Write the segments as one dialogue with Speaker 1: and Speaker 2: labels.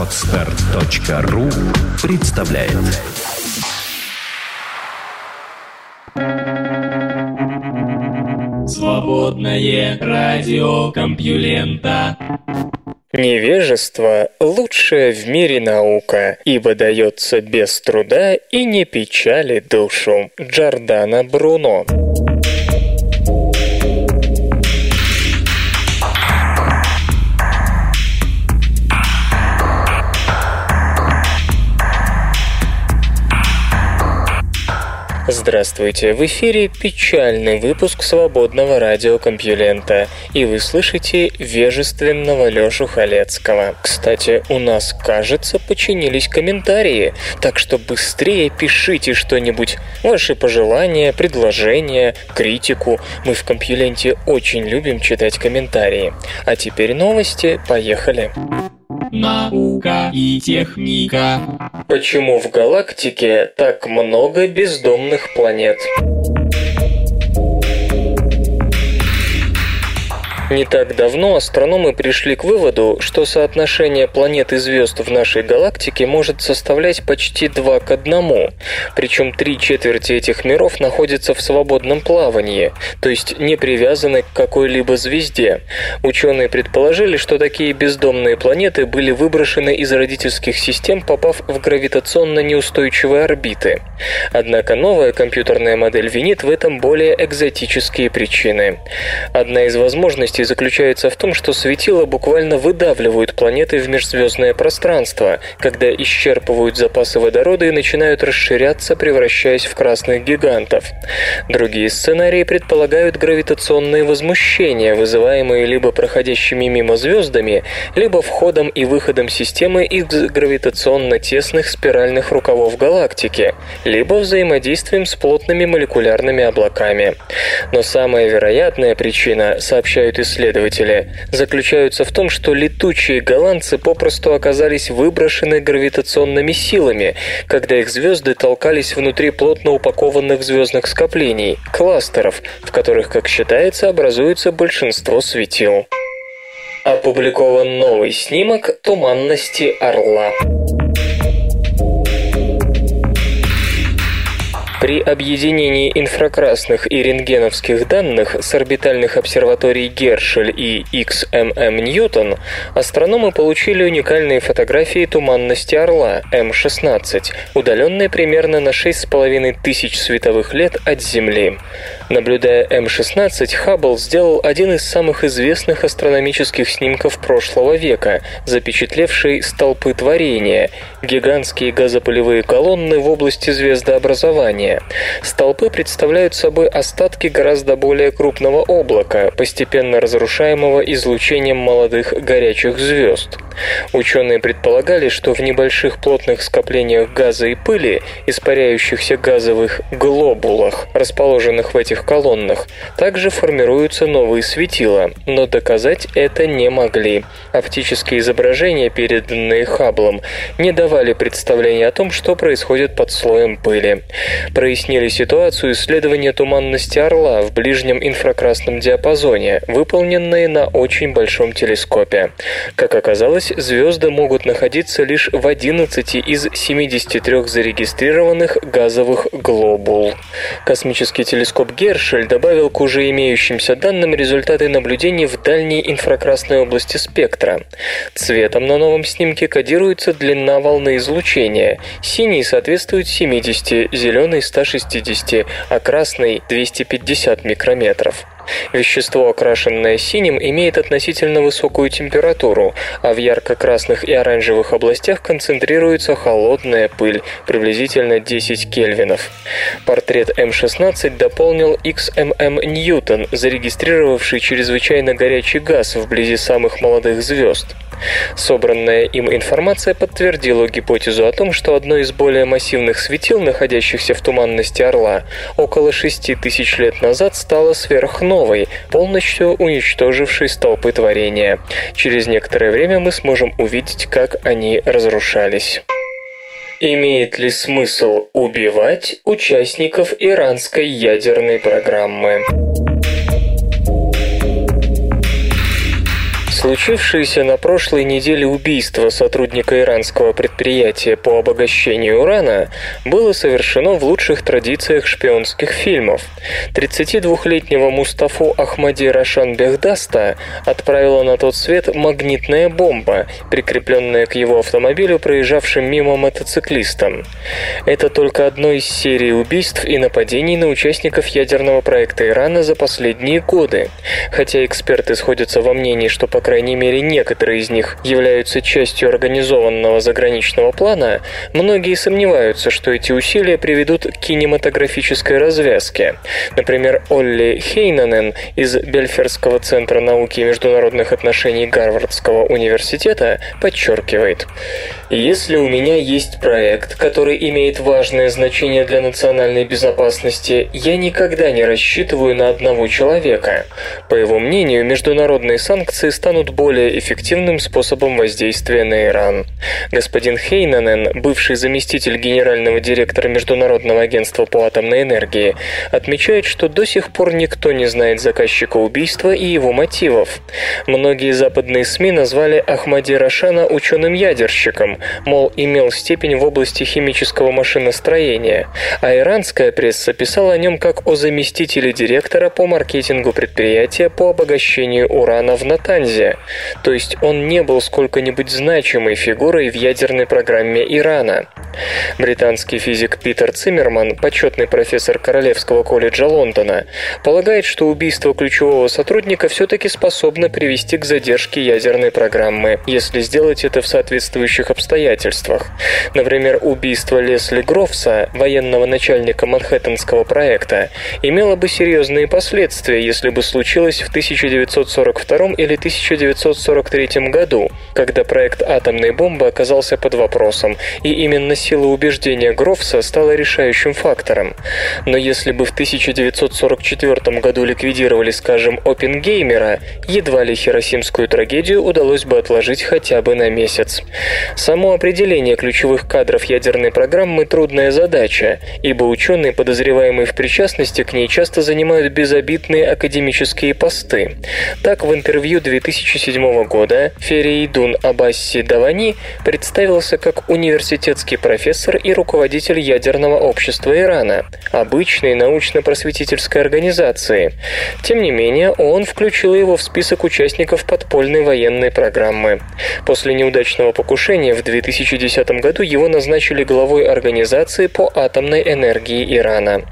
Speaker 1: Отстар.ру представляет.
Speaker 2: Свободное радио Компьюлента.
Speaker 3: Невежество – лучшая в мире наука, ибо дается без труда и не печали душу. Джордана Бруно Здравствуйте, в эфире печальный выпуск свободного радиокомпьюлента, и вы слышите вежественного Лёшу Халецкого. Кстати, у нас, кажется, починились комментарии, так что быстрее пишите что-нибудь, ваши пожелания, предложения, критику. Мы в компьюленте очень любим читать комментарии. А теперь новости, поехали.
Speaker 2: Наука и техника.
Speaker 3: Почему в галактике так много бездомных планет? Не так давно астрономы пришли к выводу, что соотношение планет и звезд в нашей галактике может составлять почти 2 к 1. Причем три четверти этих миров находятся в свободном плавании, то есть не привязаны к какой-либо звезде. Ученые предположили, что такие бездомные планеты были выброшены из родительских систем, попав в гравитационно неустойчивые орбиты. Однако новая компьютерная модель винит в этом более экзотические причины. Одна из возможностей заключается в том, что светила буквально выдавливают планеты в межзвездное пространство, когда исчерпывают запасы водорода и начинают расширяться, превращаясь в красных гигантов. Другие сценарии предполагают гравитационные возмущения, вызываемые либо проходящими мимо звездами, либо входом и выходом системы из гравитационно тесных спиральных рукавов галактики, либо взаимодействием с плотными молекулярными облаками. Но самая вероятная причина, сообщают исследователи, заключаются в том, что летучие голландцы попросту оказались выброшены гравитационными силами, когда их звезды толкались внутри плотно упакованных звездных скоплений, кластеров, в которых, как считается, образуется большинство светил. Опубликован новый снимок туманности Орла. При объединении инфракрасных и рентгеновских данных с орбитальных обсерваторий Гершель и XMM Ньютон астрономы получили уникальные фотографии туманности Орла М16, удаленные примерно на 6,5 тысяч световых лет от Земли. Наблюдая М16, Хаббл сделал один из самых известных астрономических снимков прошлого века, запечатлевший столпы творения – гигантские газопылевые колонны в области звездообразования. Столпы представляют собой остатки гораздо более крупного облака, постепенно разрушаемого излучением молодых горячих звезд. Ученые предполагали, что в небольших плотных скоплениях газа и пыли, испаряющихся газовых глобулах, расположенных в этих колоннах, также формируются новые светила, но доказать это не могли. Оптические изображения, переданные Хабблом, не давали представления о том, что происходит под слоем пыли. Прояснили ситуацию исследования туманности Орла в ближнем инфракрасном диапазоне, выполненные на очень большом телескопе. Как оказалось, звезды могут находиться лишь в 11 из 73 зарегистрированных газовых глобул. Космический телескоп Гершель добавил к уже имеющимся данным результаты наблюдений в дальней инфракрасной области спектра. Цветом на новом снимке кодируется длина волны излучения. Синий соответствует 70, зеленый 160, а красный 250 микрометров. Вещество, окрашенное синим, имеет относительно высокую температуру, а в ярко-красных и оранжевых областях концентрируется холодная пыль, приблизительно 10 кельвинов. Портрет М16 дополнил XMM Ньютон, зарегистрировавший чрезвычайно горячий газ вблизи самых молодых звезд. Собранная им информация подтвердила гипотезу о том, что одно из более массивных светил, находящихся в туманности Орла, около 6 тысяч лет назад стало сверхновой, полностью уничтожившей столпы творения. Через некоторое время мы сможем увидеть, как они разрушались. Имеет ли смысл убивать участников иранской ядерной программы? Случившееся на прошлой неделе убийство сотрудника иранского предприятия по обогащению урана было совершено в лучших традициях шпионских фильмов. 32-летнего Мустафу Ахмади Рашан Бехдаста отправила на тот свет магнитная бомба, прикрепленная к его автомобилю, проезжавшим мимо мотоциклистам. Это только одно из серии убийств и нападений на участников ядерного проекта Ирана за последние годы. Хотя эксперты сходятся во мнении, что по крайней мере некоторые из них являются частью организованного заграничного плана, многие сомневаются, что эти усилия приведут к кинематографической развязке. Например, Олли Хейнанен из Бельферского центра науки и международных отношений Гарвардского университета подчеркивает, если у меня есть проект, который имеет важное значение для национальной безопасности, я никогда не рассчитываю на одного человека. По его мнению, международные санкции станут более эффективным способом воздействия на Иран. Господин Хейнанен, бывший заместитель генерального директора Международного агентства по атомной энергии, отмечает, что до сих пор никто не знает заказчика убийства и его мотивов. Многие западные СМИ назвали Ахмади Рашана ученым-ядерщиком, мол, имел степень в области химического машиностроения, а иранская пресса писала о нем как о заместителе директора по маркетингу предприятия по обогащению урана в Натанзе, то есть он не был сколько-нибудь значимой фигурой в ядерной программе Ирана. Британский физик Питер Циммерман, почетный профессор Королевского колледжа Лондона, полагает, что убийство ключевого сотрудника все-таки способно привести к задержке ядерной программы, если сделать это в соответствующих обстоятельствах. Например, убийство Лесли Грофса, военного начальника Манхэттенского проекта, имело бы серьезные последствия, если бы случилось в 1942 или 1943 году, когда проект атомной бомбы оказался под вопросом, и именно сила убеждения Грофса стала решающим фактором. Но если бы в 1944 году ликвидировали, скажем, Опенгеймера, едва ли хиросимскую трагедию удалось бы отложить хотя бы на месяц. Само определение ключевых кадров ядерной программы – трудная задача, ибо ученые, подозреваемые в причастности к ней, часто занимают безобидные академические посты. Так, в интервью 2007 года Ферейдун Абасси Давани представился как университетский профессор и руководитель ядерного общества Ирана, обычной научно-просветительской организации. Тем не менее, он включил его в список участников подпольной военной программы. После неудачного покушения в 2010 году его назначили главой организации по атомной энергии Ирана.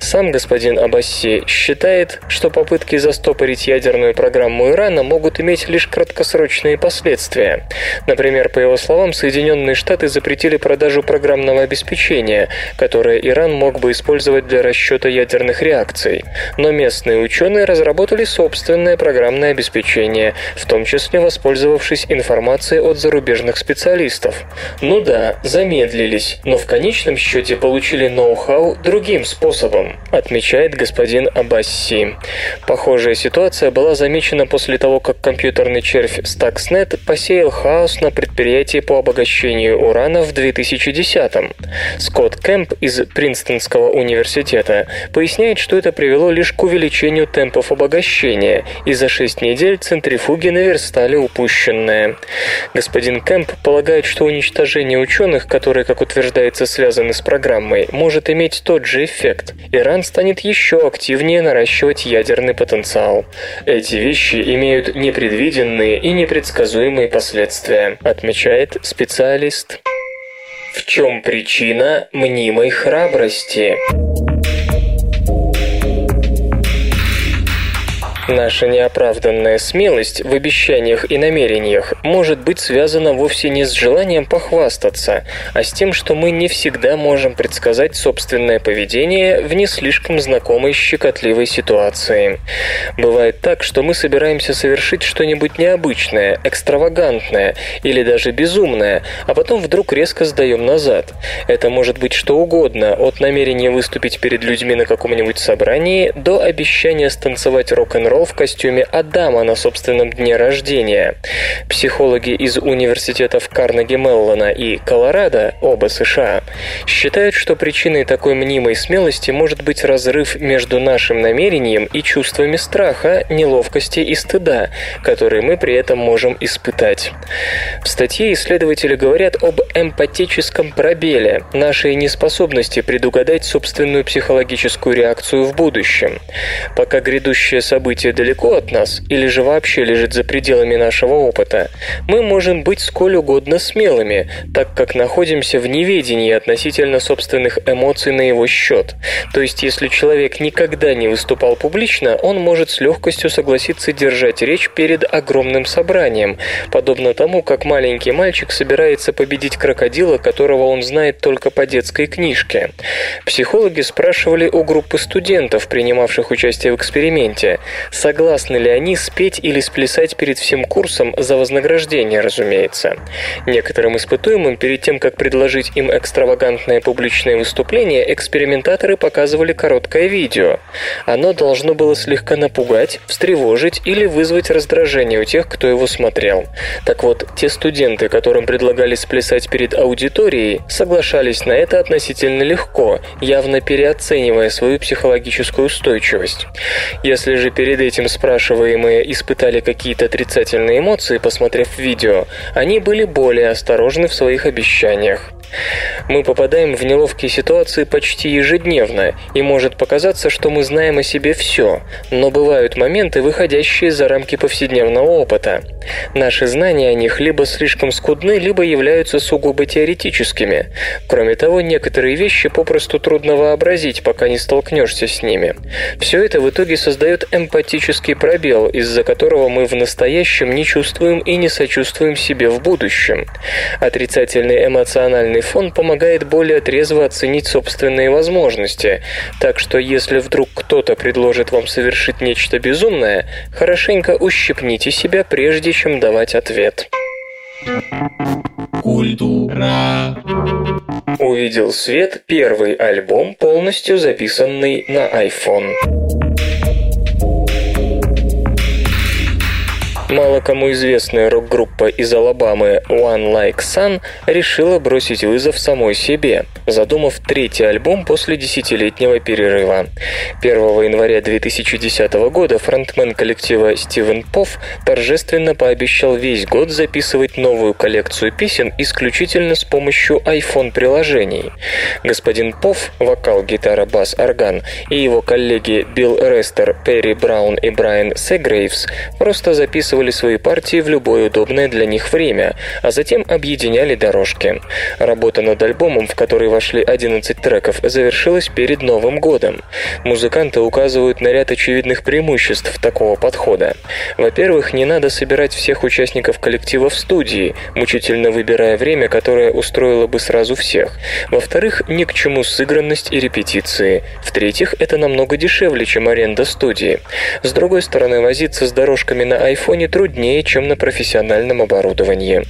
Speaker 3: Сам господин Абасси считает, что попытки застопорить ядерную программу Ирана могут иметь лишь краткосрочные последствия. Например, по его словам, Соединенные Штаты запретили продажу программного обеспечения, которое Иран мог бы использовать для расчета ядерных реакций. Но местные ученые разработали собственное программное обеспечение, в том числе воспользовавшись информацией от зарубежных специалистов. Ну да, замедлились, но в конечном счете получили ноу-хау другим способом, отмечает господин Абасси. Похожая ситуация была замечена после того, как компьютерный червь Stuxnet посеял хаос на предприятии по обогащению урана в 2010-м. Скотт Кэмп из Принстонского университета поясняет, что это привело лишь к увеличению темпов обогащения, и за 6 недель центрифуги наверстали упущенное. Господин Кэмп полагает, что уничтожение ученых, которые, как утверждается, связаны с программой, может иметь тот же эффект. Иран станет еще активнее наращивать ядерный потенциал. Эти вещи имеют непредвиденные и непредсказуемые последствия, отмечает специалист. В чем причина мнимой храбрости? Наша неоправданная смелость в обещаниях и намерениях может быть связана вовсе не с желанием похвастаться, а с тем, что мы не всегда можем предсказать собственное поведение в не слишком знакомой щекотливой ситуации. Бывает так, что мы собираемся совершить что-нибудь необычное, экстравагантное или даже безумное, а потом вдруг резко сдаем назад. Это может быть что угодно, от намерения выступить перед людьми на каком-нибудь собрании до обещания станцевать рок-н-ролл Кэрол в костюме Адама на собственном дне рождения. Психологи из университетов Карнеги Меллона и Колорадо, оба США, считают, что причиной такой мнимой смелости может быть разрыв между нашим намерением и чувствами страха, неловкости и стыда, которые мы при этом можем испытать. В статье исследователи говорят об эмпатическом пробеле, нашей неспособности предугадать собственную психологическую реакцию в будущем. Пока грядущее событие далеко от нас или же вообще лежит за пределами нашего опыта, мы можем быть сколь угодно смелыми, так как находимся в неведении относительно собственных эмоций на его счет. То есть, если человек никогда не выступал публично, он может с легкостью согласиться держать речь перед огромным собранием, подобно тому, как маленький мальчик собирается победить крокодила, которого он знает только по детской книжке. Психологи спрашивали у группы студентов, принимавших участие в эксперименте, согласны ли они спеть или сплясать перед всем курсом за вознаграждение, разумеется. Некоторым испытуемым перед тем, как предложить им экстравагантное публичное выступление, экспериментаторы показывали короткое видео. Оно должно было слегка напугать, встревожить или вызвать раздражение у тех, кто его смотрел. Так вот, те студенты, которым предлагали сплясать перед аудиторией, соглашались на это относительно легко, явно переоценивая свою психологическую устойчивость. Если же перед этим спрашиваемые испытали какие-то отрицательные эмоции, посмотрев видео, они были более осторожны в своих обещаниях. Мы попадаем в неловкие ситуации почти ежедневно, и может показаться, что мы знаем о себе все, но бывают моменты, выходящие за рамки повседневного опыта. Наши знания о них либо слишком скудны, либо являются сугубо теоретическими. Кроме того, некоторые вещи попросту трудно вообразить, пока не столкнешься с ними. Все это в итоге создает эмпатический пробел, из-за которого мы в настоящем не чувствуем и не сочувствуем себе в будущем. Отрицательный эмоциональный фон помогает более трезво оценить собственные возможности, так что если вдруг кто-то предложит вам совершить нечто безумное, хорошенько ущипните себя, прежде чем давать ответ.
Speaker 2: Культура.
Speaker 3: Увидел свет первый альбом, полностью записанный на iPhone. Мало кому известная рок-группа из Алабамы One Like Sun решила бросить вызов самой себе, задумав третий альбом после десятилетнего перерыва. 1 января 2010 года фронтмен коллектива Стивен Пофф торжественно пообещал весь год записывать новую коллекцию песен исключительно с помощью iPhone-приложений. Господин Пофф, вокал, гитара, бас, орган, и его коллеги Билл Рестер, Перри Браун и Брайан Сегрейвс просто записывали записывали свои партии в любое удобное для них время, а затем объединяли дорожки. Работа над альбомом, в который вошли 11 треков, завершилась перед Новым годом. Музыканты указывают на ряд очевидных преимуществ такого подхода. Во-первых, не надо собирать всех участников коллектива в студии, мучительно выбирая время, которое устроило бы сразу всех. Во-вторых, ни к чему сыгранность и репетиции. В-третьих, это намного дешевле, чем аренда студии. С другой стороны, возиться с дорожками на айфоне не труднее, чем на профессиональном оборудовании.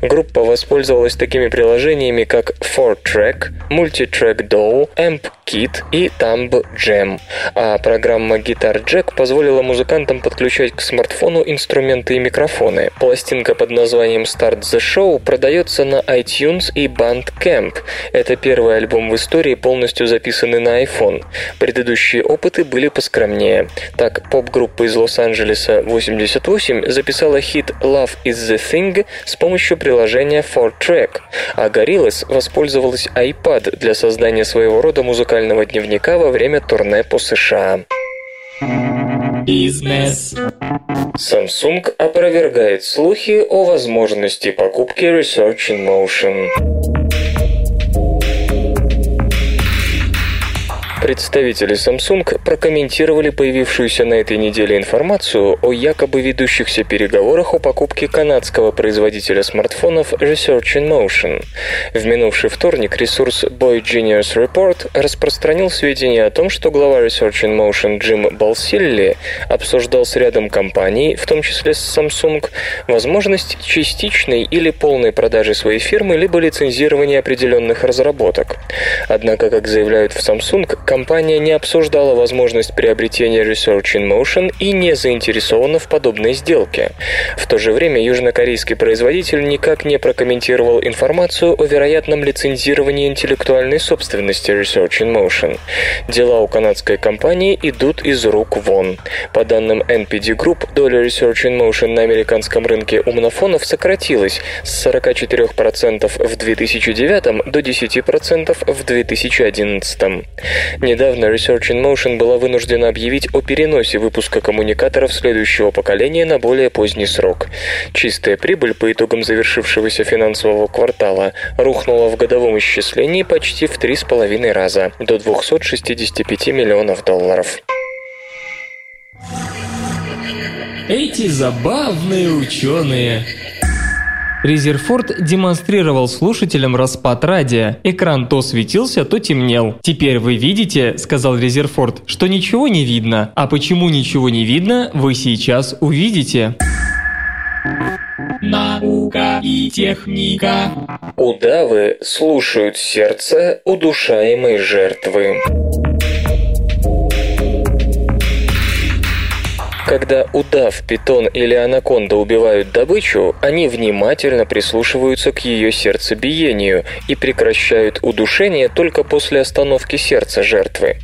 Speaker 3: Группа воспользовалась такими приложениями, как 4Track, Multitrack DAW, Amp Kit и Thumb Jam, а программа Guitar Jack позволила музыкантам подключать к смартфону инструменты и микрофоны. Пластинка под названием Start the Show продается на iTunes и Bandcamp. Это первый альбом в истории, полностью записанный на iPhone. Предыдущие опыты были поскромнее. Так, поп-группа из Лос-Анджелеса 88 записала хит Love is the Thing с помощью приложения 4Track, а Gorillaz воспользовалась iPad для создания своего рода музыкального дневника во время турне по США.
Speaker 2: Бизнес.
Speaker 3: Samsung опровергает слухи о возможности покупки Research in Motion. Представители Samsung прокомментировали появившуюся на этой неделе информацию о якобы ведущихся переговорах о покупке канадского производителя смартфонов Research in Motion. В минувший вторник ресурс Boy Genius Report распространил сведения о том, что глава Research in Motion Джим Балсилли обсуждал с рядом компаний, в том числе с Samsung, возможность частичной или полной продажи своей фирмы либо лицензирования определенных разработок. Однако, как заявляют в Samsung, компания не обсуждала возможность приобретения Research in Motion и не заинтересована в подобной сделке. В то же время южнокорейский производитель никак не прокомментировал информацию о вероятном лицензировании интеллектуальной собственности Research in Motion. Дела у канадской компании идут из рук вон. По данным NPD Group, доля Research in Motion на американском рынке умнофонов сократилась с 44% в 2009 до 10% в 2011. Недавно Research in Motion была вынуждена объявить о переносе выпуска коммуникаторов следующего поколения на более поздний срок. Чистая прибыль по итогам завершившегося финансового квартала рухнула в годовом исчислении почти в 3,5 раза, до 265 миллионов долларов.
Speaker 2: Эти забавные ученые.
Speaker 4: Резерфорд демонстрировал слушателям распад радия. Экран то светился, то темнел. «Теперь вы видите, — сказал Резерфорд, — что ничего не видно. А почему ничего не видно, вы сейчас увидите».
Speaker 2: Наука и техника.
Speaker 3: Удавы слушают сердце удушаемой жертвы. Когда удав, питон или анаконда убивают добычу, они внимательно прислушиваются к ее сердцебиению и прекращают удушение только после остановки сердца жертвы.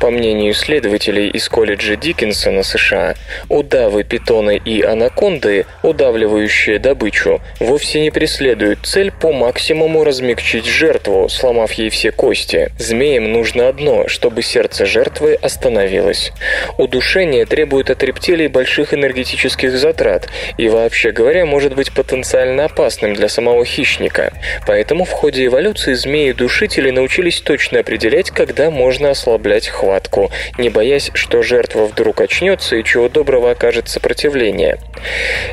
Speaker 3: По мнению исследователей из колледжа Диккенсона США, удавы, питоны и анаконды, удавливающие добычу, вовсе не преследуют цель по максимуму размягчить жертву, сломав ей все кости. Змеям нужно одно, чтобы сердце жертвы остановилось. Удушение требует от рептилий рептилий больших энергетических затрат и, вообще говоря, может быть потенциально опасным для самого хищника. Поэтому в ходе эволюции змеи-душители научились точно определять, когда можно ослаблять хватку, не боясь, что жертва вдруг очнется и чего доброго окажет сопротивление.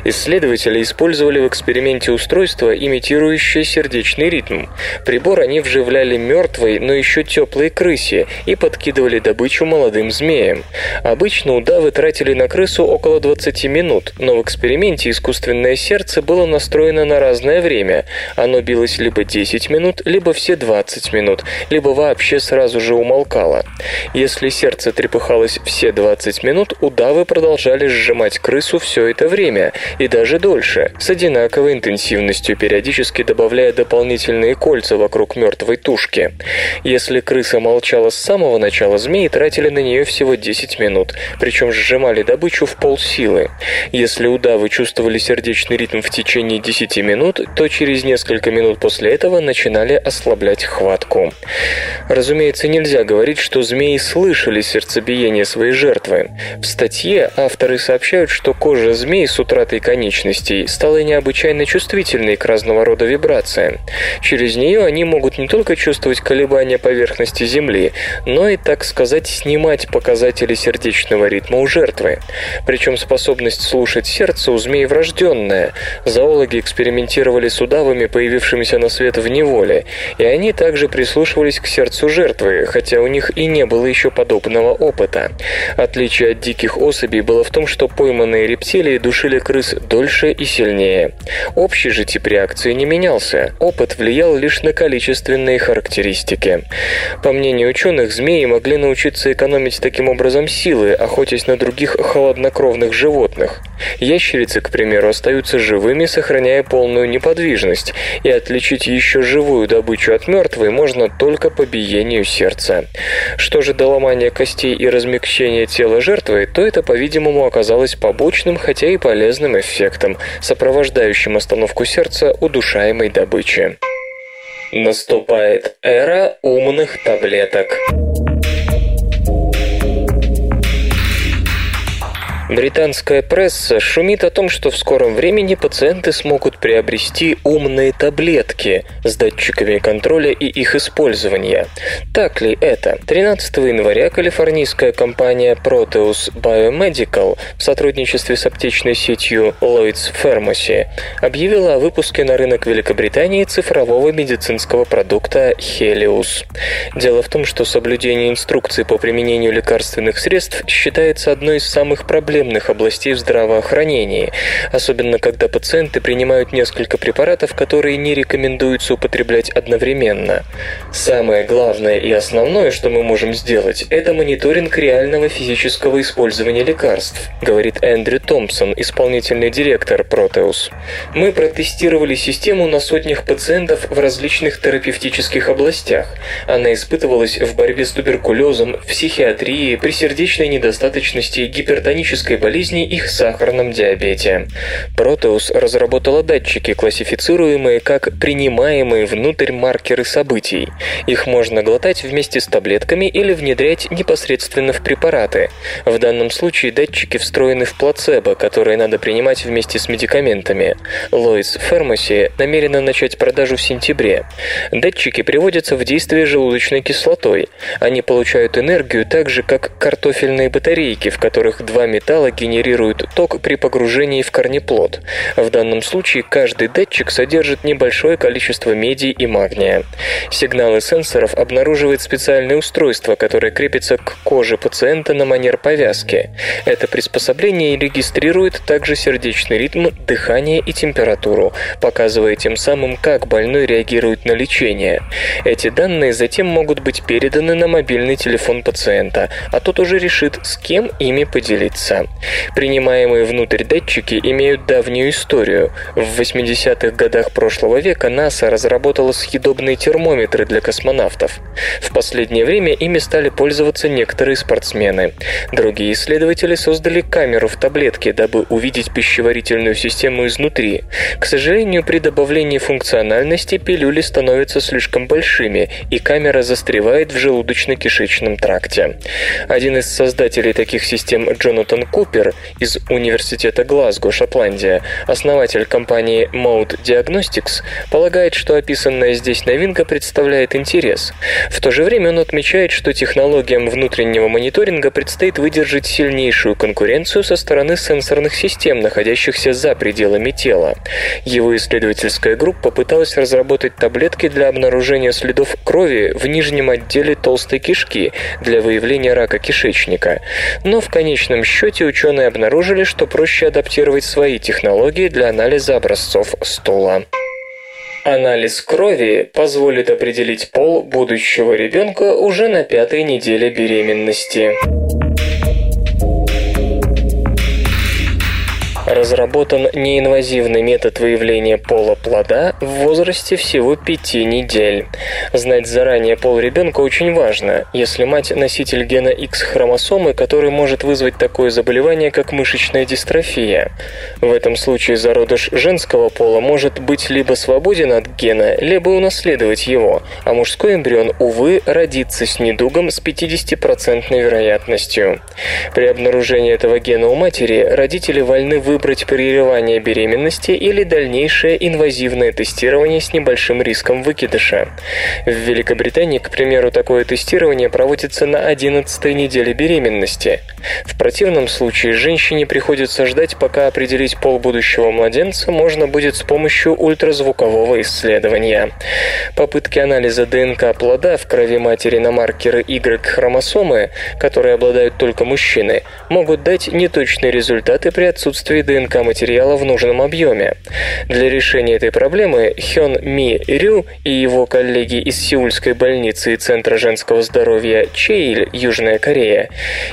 Speaker 3: Исследователи использовали в эксперименте устройство, имитирующее сердечный ритм. Прибор они вживляли мертвой, но еще теплой крысе и подкидывали добычу молодым змеям. Обычно удавы тратили на крысу крысу около 20 минут, но в эксперименте искусственное сердце было настроено на разное время. Оно билось либо 10 минут, либо все 20 минут, либо вообще сразу же умолкало. Если сердце трепыхалось все 20 минут, удавы продолжали сжимать крысу все это время, и даже дольше, с одинаковой интенсивностью, периодически добавляя дополнительные кольца вокруг мертвой тушки. Если крыса молчала с самого начала, змеи тратили на нее всего 10 минут, причем сжимали добычу добычу в полсилы. Если удавы чувствовали сердечный ритм в течение 10 минут, то через несколько минут после этого начинали ослаблять хватку. Разумеется, нельзя говорить, что змеи слышали сердцебиение своей жертвы. В статье авторы сообщают, что кожа змей с утратой конечностей стала необычайно чувствительной к разного рода вибрациям. Через нее они могут не только чувствовать колебания поверхности Земли, но и, так сказать, снимать показатели сердечного ритма у жертвы. Причем способность слушать сердце у змей врожденная. Зоологи экспериментировали с удавами, появившимися на свет в неволе, и они также прислушивались к сердцу жертвы, хотя у них и не было еще подобного опыта. Отличие от диких особей было в том, что пойманные рептилии душили крыс дольше и сильнее. Общий же тип реакции не менялся. Опыт влиял лишь на количественные характеристики. По мнению ученых, змеи могли научиться экономить таким образом силы, охотясь на других холодных холоднокровных животных. Ящерицы, к примеру, остаются живыми, сохраняя полную неподвижность, и отличить еще живую добычу от мертвой можно только по биению сердца. Что же до ломания костей и размягчения тела жертвы, то это, по-видимому, оказалось побочным, хотя и полезным эффектом, сопровождающим остановку сердца удушаемой добычи. Наступает эра умных таблеток. Британская пресса шумит о том, что в скором времени пациенты смогут приобрести умные таблетки с датчиками контроля и их использования. Так ли это? 13 января калифорнийская компания Proteus Biomedical в сотрудничестве с аптечной сетью Lloyds Pharmacy объявила о выпуске на рынок Великобритании цифрового медицинского продукта Helios. Дело в том, что соблюдение инструкций по применению лекарственных средств считается одной из самых проблемных проблемных областей в здравоохранении, особенно когда пациенты принимают несколько препаратов, которые не рекомендуется употреблять одновременно. Самое главное и основное, что мы можем сделать, это мониторинг реального физического использования лекарств, говорит Эндрю Томпсон, исполнительный директор Proteus. Мы протестировали систему на сотнях пациентов в различных терапевтических областях. Она испытывалась в борьбе с туберкулезом, в психиатрии, при сердечной недостаточности, гипертонической болезни и сахарном диабете. Proteus разработала датчики, классифицируемые как принимаемые внутрь маркеры событий. Их можно глотать вместе с таблетками или внедрять непосредственно в препараты. В данном случае датчики встроены в плацебо, которые надо принимать вместе с медикаментами. Lois Pharmacy намерена начать продажу в сентябре. Датчики приводятся в действие желудочной кислотой. Они получают энергию так же, как картофельные батарейки, в которых два металла генерируют ток при погружении в корнеплод. В данном случае каждый датчик содержит небольшое количество меди и магния. Сигналы сенсоров обнаруживает специальное устройство, которое крепится к коже пациента на манер повязки. Это приспособление регистрирует также сердечный ритм, дыхание и температуру, показывая тем самым, как больной реагирует на лечение. Эти данные затем могут быть переданы на мобильный телефон пациента, а тот уже решит, с кем ими поделиться. Принимаемые внутрь датчики имеют давнюю историю. В 80-х годах прошлого века НАСА разработала съедобные термометры для космонавтов. В последнее время ими стали пользоваться некоторые спортсмены. Другие исследователи создали камеру в таблетке, дабы увидеть пищеварительную систему изнутри. К сожалению, при добавлении функциональности пилюли становятся слишком большими, и камера застревает в желудочно-кишечном тракте. Один из создателей таких систем Джонатан Купер из Университета Глазго, Шотландия, основатель компании Mode Diagnostics, полагает, что описанная здесь новинка представляет интерес. В то же время он отмечает, что технологиям внутреннего мониторинга предстоит выдержать сильнейшую конкуренцию со стороны сенсорных систем, находящихся за пределами тела. Его исследовательская группа пыталась разработать таблетки для обнаружения следов крови в нижнем отделе толстой кишки для выявления рака кишечника. Но в конечном счете ученые обнаружили, что проще адаптировать свои технологии для анализа образцов стула. Анализ крови позволит определить пол будущего ребенка уже на пятой неделе беременности. Разработан неинвазивный метод выявления пола плода в возрасте всего 5 недель. Знать заранее пол ребенка очень важно, если мать носитель гена X-хромосомы, который может вызвать такое заболевание, как мышечная дистрофия. В этом случае зародыш женского пола может быть либо свободен от гена, либо унаследовать его, а мужской эмбрион, увы, родится с недугом с 50% вероятностью. При обнаружении этого гена у матери родители вольны выбрать выбрать прерывание беременности или дальнейшее инвазивное тестирование с небольшим риском выкидыша. В Великобритании, к примеру, такое тестирование проводится на 11 неделе беременности. В противном случае женщине приходится ждать, пока определить пол будущего младенца можно будет с помощью ультразвукового исследования. Попытки анализа ДНК плода в крови матери на маркеры Y-хромосомы, которые обладают только мужчины, могут дать неточные результаты при отсутствии ДНК материала в нужном объеме. Для решения этой проблемы Хён Ми Рю и его коллеги из Сеульской больницы и Центра женского здоровья Чейль, Южная Корея,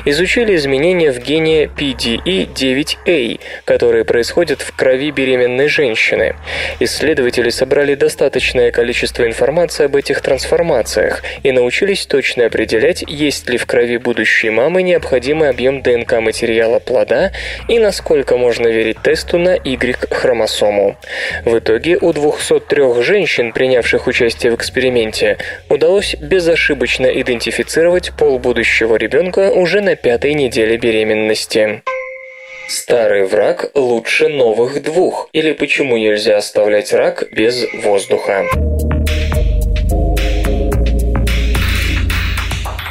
Speaker 3: изучили изменения в гене PDE9A, которые происходят в крови беременной женщины. Исследователи собрали достаточное количество информации об этих трансформациях и научились точно определять, есть ли в крови будущей мамы необходимый объем ДНК материала плода и насколько можно можно тесту на Y-хромосому. В итоге у 203 женщин, принявших участие в эксперименте, удалось безошибочно идентифицировать пол будущего ребенка уже на пятой неделе беременности. Старый враг лучше новых двух. Или почему нельзя оставлять рак без воздуха?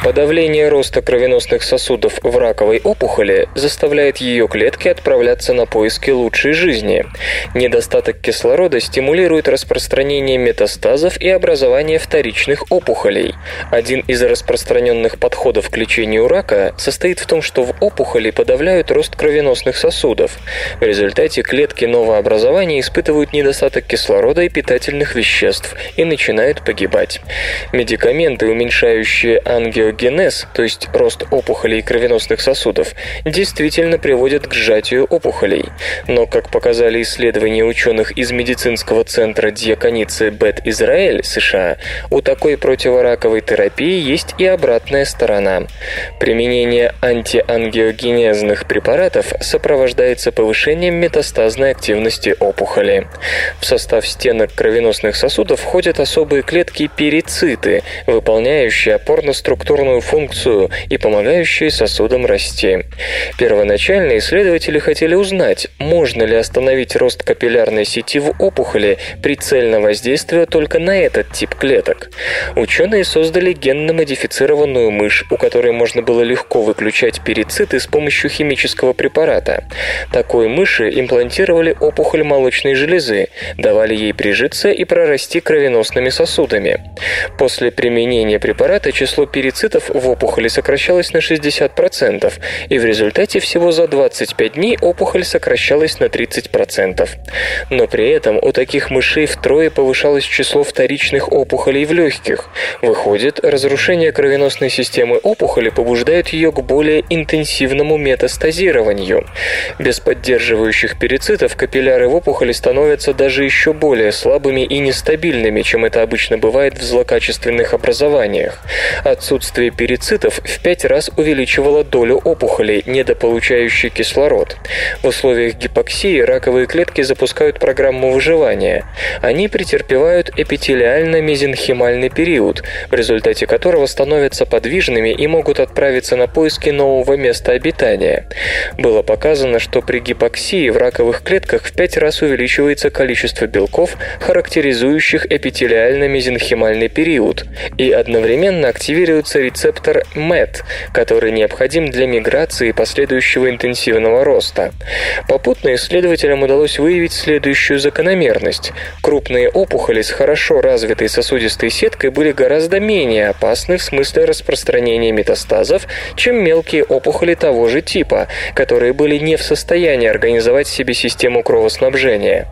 Speaker 3: Подавление роста кровеносных сосудов в раковой опухоли заставляет ее клетки отправляться на поиски лучшей жизни. Недостаток кислорода стимулирует распространение метастазов и образование вторичных опухолей. Один из распространенных подходов к лечению рака состоит в том, что в опухоли подавляют рост кровеносных сосудов. В результате клетки новообразования испытывают недостаток кислорода и питательных веществ и начинают погибать. Медикаменты, уменьшающие ангиогенез, то есть рост опухолей кровеносных сосудов, действительно приводят к сжатию опухолей. Но, как показали исследования ученых из медицинского центра Диаконицы Бет Израиль, США, у такой противораковой терапии есть и обратная сторона. Применение антиангиогенезных препаратов сопровождается повышением метастазной активности опухоли. В состав стенок кровеносных сосудов входят особые клетки перициты, выполняющие опорно-структурную функцию и помогающие сосудам расти. Первоначально исследователи хотели узнать, можно ли остановить рост капиллярной сети в опухоли, прицельно воздействуя только на этот тип клеток. Ученые создали генно-модифицированную мышь, у которой можно было легко выключать перициты с помощью химического препарата. Такой мыши имплантировали опухоль молочной железы, давали ей прижиться и прорасти кровеносными сосудами. После применения препарата число перицитов в опухоли сокращалось на 60%, и в результате всего за 25 дней опухоль сокращалась на 30%. Но при этом у таких мышей втрое повышалось число вторичных опухолей в легких. Выходит, разрушение кровеносной системы опухоли побуждает ее к более интенсивному метастазированию. Без поддерживающих перицитов капилляры в опухоли становятся даже еще более слабыми и нестабильными, чем это обычно бывает в злокачественных образованиях. Отсутствие перицитов в пять раз увеличивало долю опухолей, недополучающей кислород. В условиях гипоксии раковые клетки запускают программу выживания. Они претерпевают эпителиально-мезенхимальный период, в результате которого становятся подвижными и могут отправиться на поиски нового места обитания. Было показано, что при гипоксии в раковых клетках в пять раз увеличивается количество белков, характеризующих эпителиально-мезенхимальный период, и одновременно активируется рецептор MET, который необходим для миграции и последующего интенсивного роста. Попутно исследователям удалось выявить следующую закономерность. Крупные опухоли с хорошо развитой сосудистой сеткой были гораздо менее опасны в смысле распространения метастазов, чем мелкие опухоли того же типа, которые были не в состоянии организовать себе систему кровоснабжения.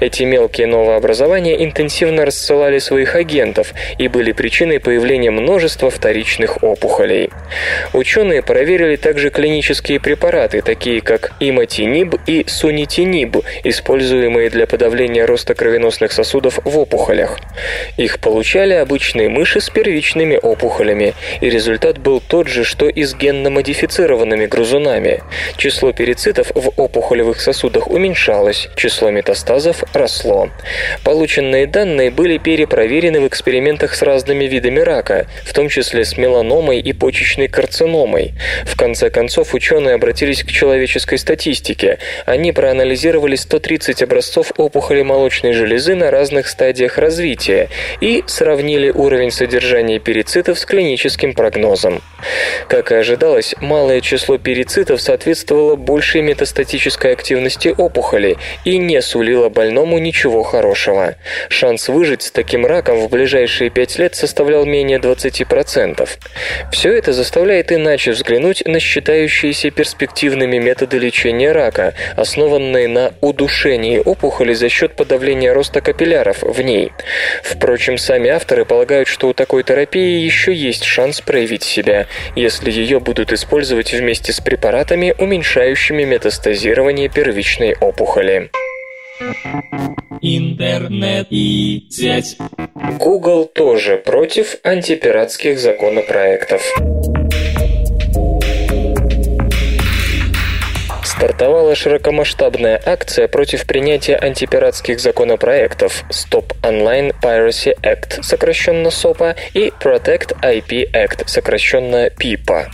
Speaker 3: Эти мелкие новообразования интенсивно рассылали своих агентов и были причиной появления множества вторичных опухолей. Ученые проверили также клинические препараты, такие как иматиниб и сунитиниб, используемые для подавления роста кровеносных сосудов в опухолях. Их получали обычные мыши с первичными опухолями, и результат был тот же, что и с генно-модифицированными грызунами. Число перицитов в опухолевых сосудах уменьшалось, число метастазов росло. Полученные данные были перепроверены в экспериментах с разными видами рака, в том числе с меланомой и почечной карциномой. В конце концов, ученые обратились к человеческой статистике. Они проанализировали 130 образцов опухоли молочной железы на разных стадиях развития и сравнили уровень содержания перицитов с клиническим прогнозом. Как и ожидалось, малое число перицитов соответствовало большей метастатической активности опухоли и не сулило больному ничего хорошего. Шанс выжить с таким раком в ближайшие 5 лет составлял менее 20%. Все это заставляет иначе взглянуть на считающиеся перспективными методы лечения рака, основанные на удушении опухоли за счет подавления роста капилляров в ней. Впрочем, сами авторы полагают, что у такой терапии еще есть шанс проявить себя, если ее будут использовать вместе с препаратами, уменьшающими метастазирование первичной опухоли.
Speaker 2: Интернет и сеть.
Speaker 3: Google тоже против антипиратских законопроектов. Стартовала широкомасштабная акция против принятия антипиратских законопроектов Stop Online Piracy Act, сокращенно СОПа, и Protect IP Act, сокращенно ПИПа.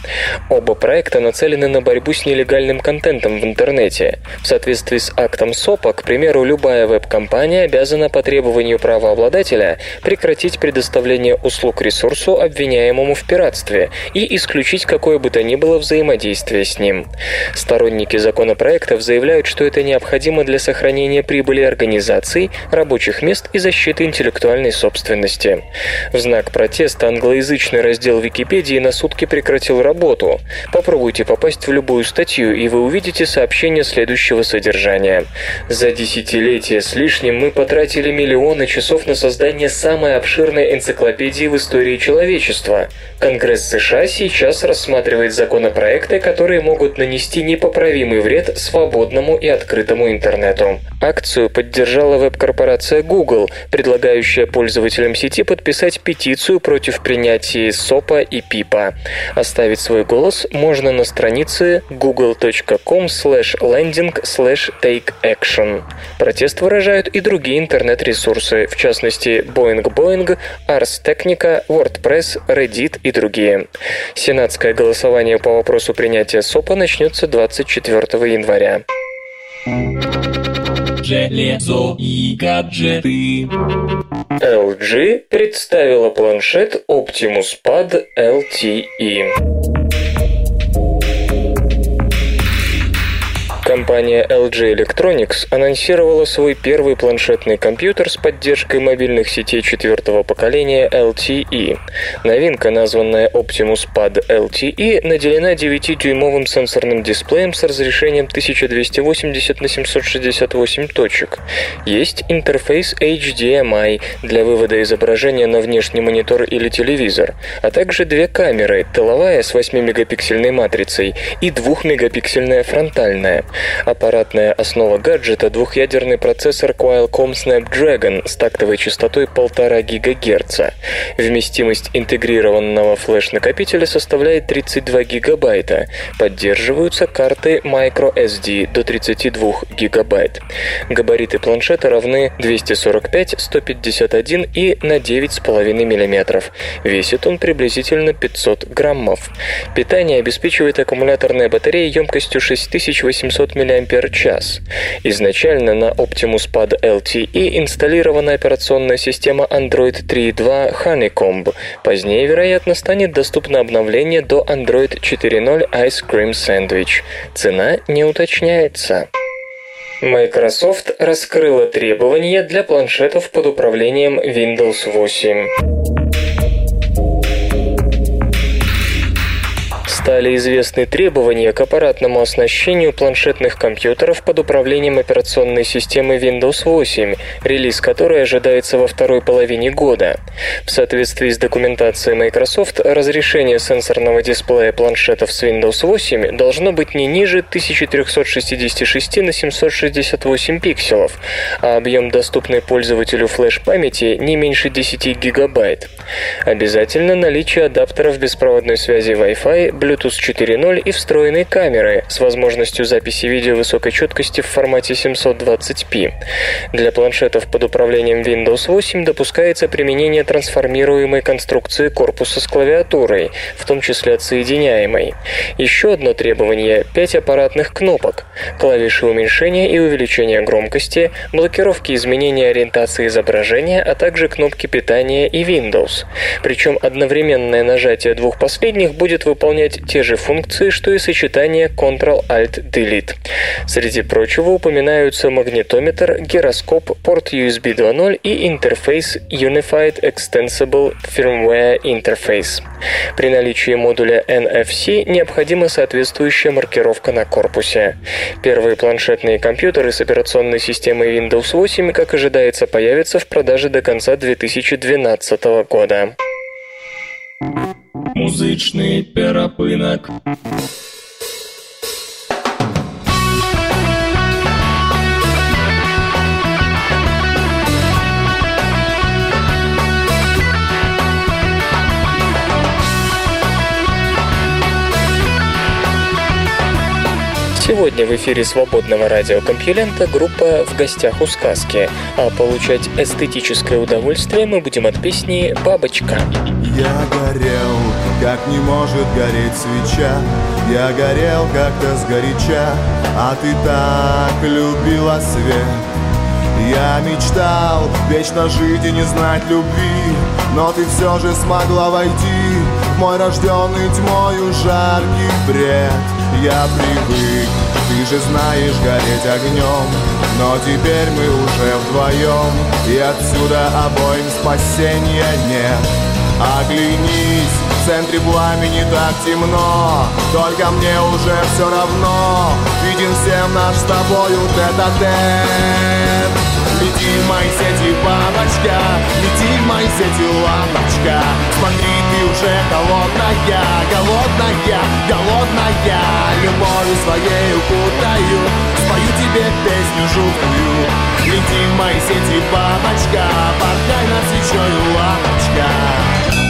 Speaker 3: Оба проекта нацелены на борьбу с нелегальным контентом в интернете. В соответствии с актом СОПа, к примеру, любая веб-компания обязана по требованию правообладателя прекратить предоставление услуг ресурсу, обвиняемому в пиратстве, и исключить какое бы то ни было взаимодействие с ним. Сторонники законопроектов заявляют, что это необходимо для сохранения прибыли организаций, рабочих мест и защиты интеллектуальной собственности. В знак протеста англоязычный раздел Википедии на сутки прекратил работу. Попробуйте попасть в любую статью, и вы увидите сообщение следующего содержания. За десятилетия с лишним мы потратили миллионы часов на создание самой обширной энциклопедии в истории человечества. Конгресс США сейчас рассматривает законопроекты, которые могут нанести непоправимый вред свободному и открытому интернету. Акцию поддержала веб-корпорация Google, предлагающая пользователям сети подписать петицию против принятия СОПа и ПИПа. Оставить свой голос можно на странице google.com landing take action. Протест выражают и другие интернет-ресурсы, в частности Boeing Boeing, Ars Technica, WordPress, Reddit и другие. Сенатское голосование по вопросу принятия СОПа начнется 24 января.
Speaker 2: Железо и гаджеты.
Speaker 3: LG представила планшет Optimus Pad LTE. Компания LG Electronics анонсировала свой первый планшетный компьютер с поддержкой мобильных сетей четвертого поколения LTE. Новинка, названная Optimus Pad LTE, наделена 9-дюймовым сенсорным дисплеем с разрешением 1280 на 768 точек. Есть интерфейс HDMI для вывода изображения на внешний монитор или телевизор, а также две камеры, тыловая с 8-мегапиксельной матрицей и 2-мегапиксельная фронтальная. Аппаратная основа гаджета – двухъядерный процессор Qualcomm Snapdragon с тактовой частотой 1,5 ГГц. Вместимость интегрированного флеш-накопителя составляет 32 ГБ. Поддерживаются карты microSD до 32 ГБ. Габариты планшета равны 245, 151 и на 9,5 мм. Весит он приблизительно 500 граммов. Питание обеспечивает аккумуляторная батарея емкостью 6800 мАч. Изначально на Optimus Pad LTE инсталлирована операционная система Android 3.2 Honeycomb. Позднее, вероятно, станет доступно обновление до Android 4.0 Ice Cream Sandwich. Цена не уточняется. Microsoft раскрыла требования для планшетов под управлением Windows 8. Стали известны требования к аппаратному оснащению планшетных компьютеров под управлением операционной системы Windows 8, релиз которой ожидается во второй половине года. В соответствии с документацией Microsoft, разрешение сенсорного дисплея планшетов с Windows 8 должно быть не ниже 1366 на 768 пикселов, а объем доступной пользователю флеш-памяти не меньше 10 гигабайт. Обязательно наличие адаптеров беспроводной связи Wi-Fi, Bluetooth 4.0 и встроенной камеры с возможностью записи видео высокой четкости в формате 720p. Для планшетов под управлением Windows 8 допускается применение трансформируемой конструкции корпуса с клавиатурой, в том числе отсоединяемой. Еще одно требование – 5 аппаратных кнопок, клавиши уменьшения и увеличения громкости, блокировки изменения ориентации изображения, а также кнопки питания и Windows. Причем одновременное нажатие двух последних будет выполнять те же функции, что и сочетание Ctrl-Alt-Delete. Среди прочего упоминаются магнитометр, гироскоп, порт USB 2.0 и интерфейс Unified Extensible Firmware Interface. При наличии модуля NFC необходима соответствующая маркировка на корпусе. Первые планшетные компьютеры с операционной системой Windows 8, как ожидается, появятся в продаже до конца 2012 года.
Speaker 2: Музичний перепинок.
Speaker 3: Сегодня в эфире свободного радиокомпьюлента группа «В гостях у сказки», а получать эстетическое удовольствие мы будем от песни «Бабочка».
Speaker 5: Я горел, как не может гореть свеча. Я горел как-то сгоряча, а ты так любила свет. Я мечтал вечно жить и не знать любви. Но ты все же смогла войти В мой рожденный тьмою жаркий бред. Я привык, ты же знаешь, гореть огнем. Но теперь мы уже вдвоем И отсюда обоим спасения нет. Оглянись, в центре пламени так темно Только мне уже все равно. Виден всем наш с тобою тет-а-тет Лети в мои сети, бабочка, лети в мои сети, лампочка. Смотри, ты уже голодная, голодная, голодная. Любовью своей укутаю, спою тебе песню жуткую. Лети в мои сети, бабочка, порхай над свечой, лампочка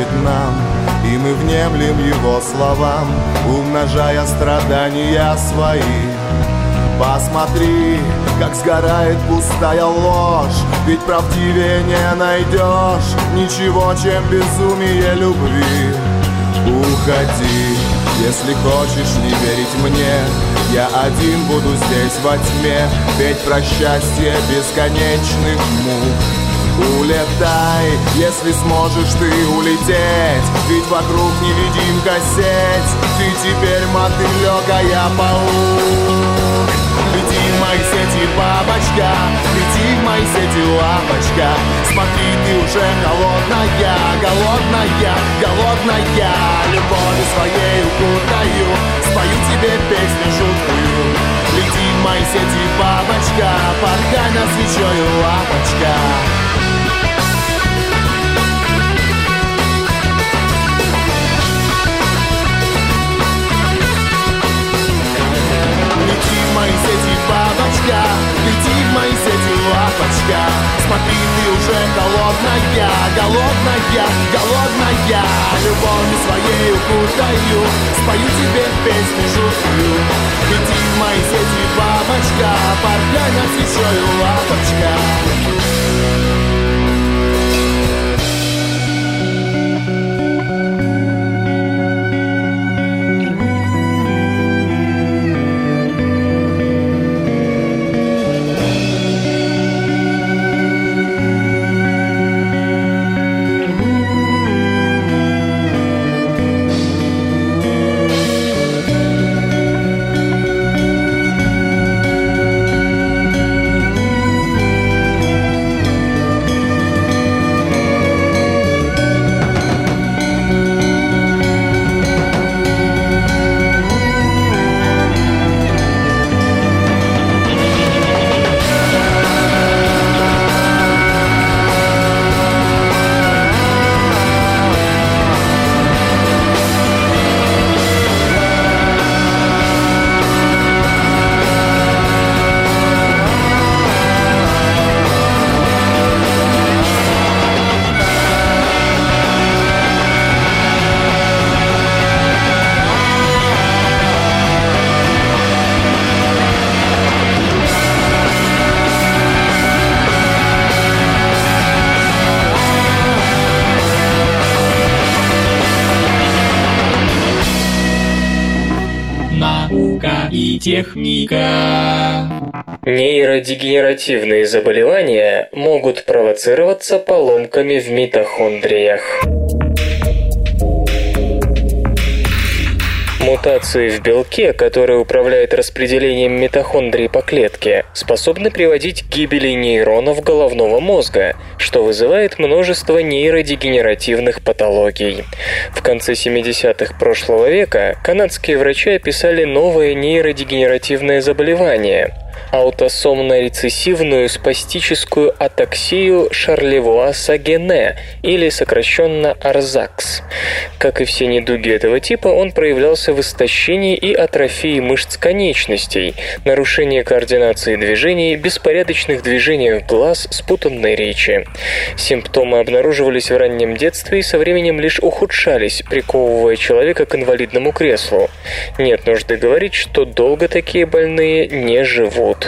Speaker 5: шепчет нам И мы внемлем его словам Умножая страдания свои. Посмотри, как сгорает пустая ложь Ведь правдивее не найдешь Ничего, чем безумие любви. Уходи, если хочешь не верить мне Я один буду здесь во тьме Петь про счастье бесконечных мук Улетай, если сможешь ты улететь. Ведь вокруг невидимка сеть. Ты теперь мотылек, а я паук. Лети в мои сети, бабочка. Лети в мои сети, лампочка Смотри, ты уже голодная, голодная, голодная. Любовью своей укутаю Спою тебе песню жуткую. Лети в мои сети, бабочка. Порхай на свечой, лампочка бабочка Лети в мои сети, лапочка. Смотри, ты уже голодная, голодная, голодная. Любовью своей укутаю Спою тебе песню жуткую. Лети в мои сети, бабочка Порхай над свечой, лапочка
Speaker 2: техника.
Speaker 3: Нейродегенеративные заболевания могут провоцироваться поломками в митохондриях. Мутации в белке, которые управляют распределением митохондрий по клетке, способны приводить к гибели нейронов головного мозга, что вызывает множество нейродегенеративных патологий. В конце 70-х прошлого века канадские врачи описали новое нейродегенеративное заболевание аутосомно-рецессивную спастическую атаксию Шарлевуа-Сагене, или сокращенно Арзакс. Как и все недуги этого типа, он проявлялся в истощении и атрофии мышц конечностей, нарушении координации движений, беспорядочных движениях глаз, спутанной речи. Симптомы обнаруживались в раннем детстве и со временем лишь ухудшались, приковывая человека к инвалидному креслу. Нет нужды говорить, что долго такие больные не живут.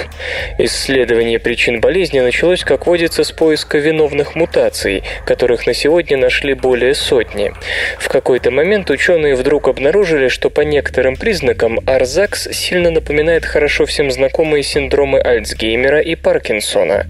Speaker 3: Исследование причин болезни началось, как водится, с поиска виновных мутаций, которых на сегодня нашли более сотни. В какой-то момент ученые вдруг обнаружили, что по некоторым признакам Арзакс сильно напоминает хорошо всем знакомые синдромы Альцгеймера и Паркинсона.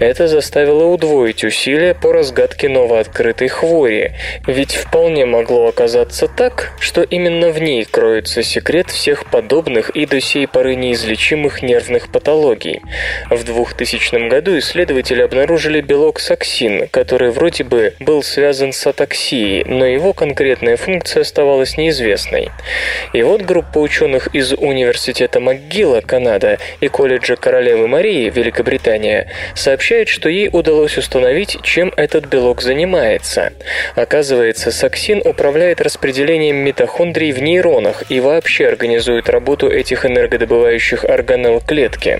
Speaker 3: Это заставило удвоить усилия по разгадке новооткрытой хвори, ведь вполне могло оказаться так, что именно в ней кроется секрет всех подобных и до сей поры неизлечимых нервных патологий. В 2000 году исследователи обнаружили белок саксин, который вроде бы был связан с атаксией, но его конкретная функция оставалась неизвестной. И вот группа ученых из Университета МcГилла, Канада, и колледжа Королевы Марии, Великобритания, сообщает, что ей удалось установить, чем этот белок занимается. Оказывается, саксин управляет распределением митохондрий в нейронах и вообще организует работу этих энергодобывающих органелл клетки.